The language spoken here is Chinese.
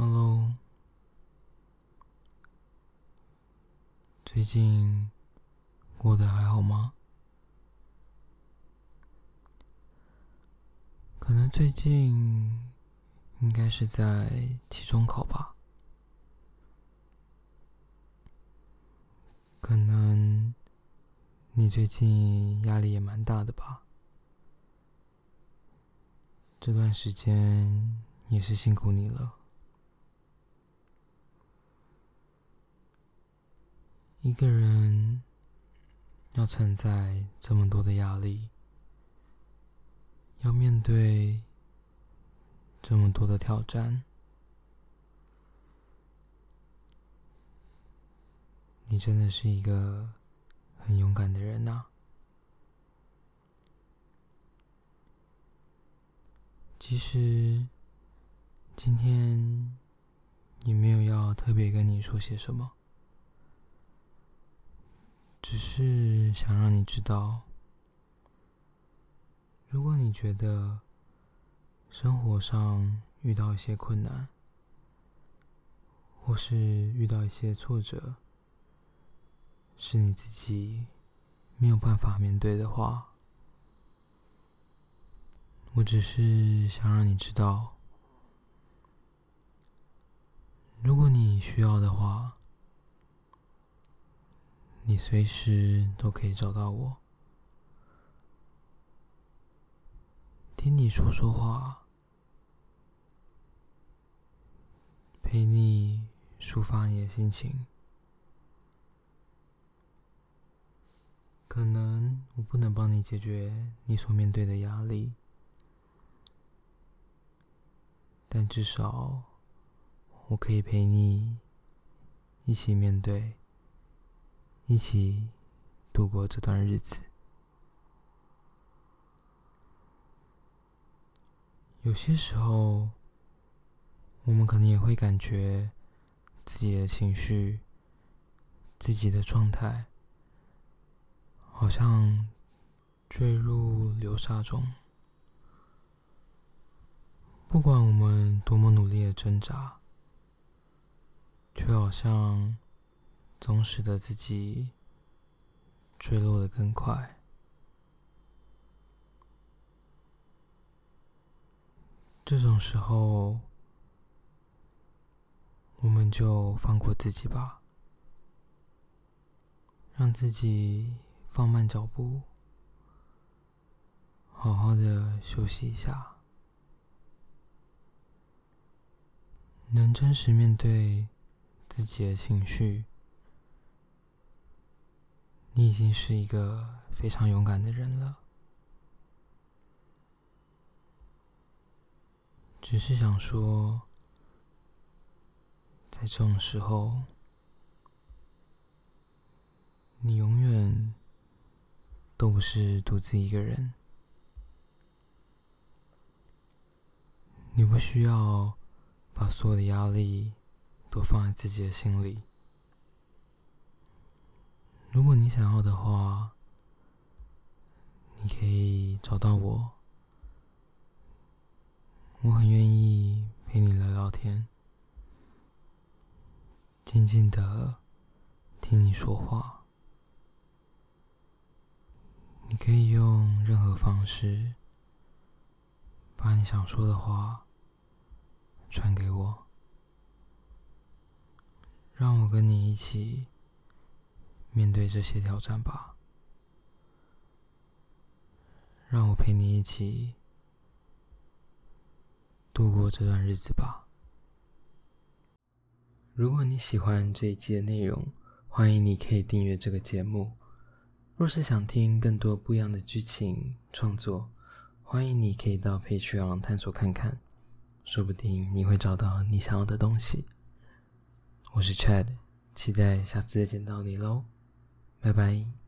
Hello，最近过得还好吗？可能最近应该是在期中考吧。可能你最近压力也蛮大的吧？这段时间也是辛苦你了。一个人要承载这么多的压力，要面对这么多的挑战。你真的是一个很勇敢的人呐！其实今天也没有要特别跟你说些什么，是想让你知道，如果你觉得生活上遇到一些困难，或是遇到一些挫折，是你自己没有办法面对的话，我只是想让你知道，如果你需要的话，你随时都可以找到我，听你说说话，陪你抒发你的心情。可能我不能帮你解决你所面对的压力，但至少我可以陪你一起面对，一起度过这段日子。有些时候，我们可能也会感觉自己的情绪、自己的状态。好像坠入流沙中，不管我们多么努力的挣扎，却好像总使得自己坠落的更快。这种时候，我们就放过自己吧，让自己。放慢脚步，好好的休息一下。能真实面对自己的情绪，你已经是一个非常勇敢的人了。只是想说，在这种时候，你永远。都不是独自一个人，你不需要把所有的压力都放在自己的心里。如果你想要的话，你可以找到我，我很愿意陪你聊聊天，静静的听你说话。你可以用任何方式把你想说的话传给我，让我跟你一起面对这些挑战吧，让我陪你一起度过这段日子吧。如果你喜欢这一期的内容，欢迎你可以订阅这个节目。若是想听更多不一样的剧情创作，欢迎你可以到 Patreon 探索看看，说不定你会找到你想要的东西。我是 Chad，期待下次再见到你喽，拜拜。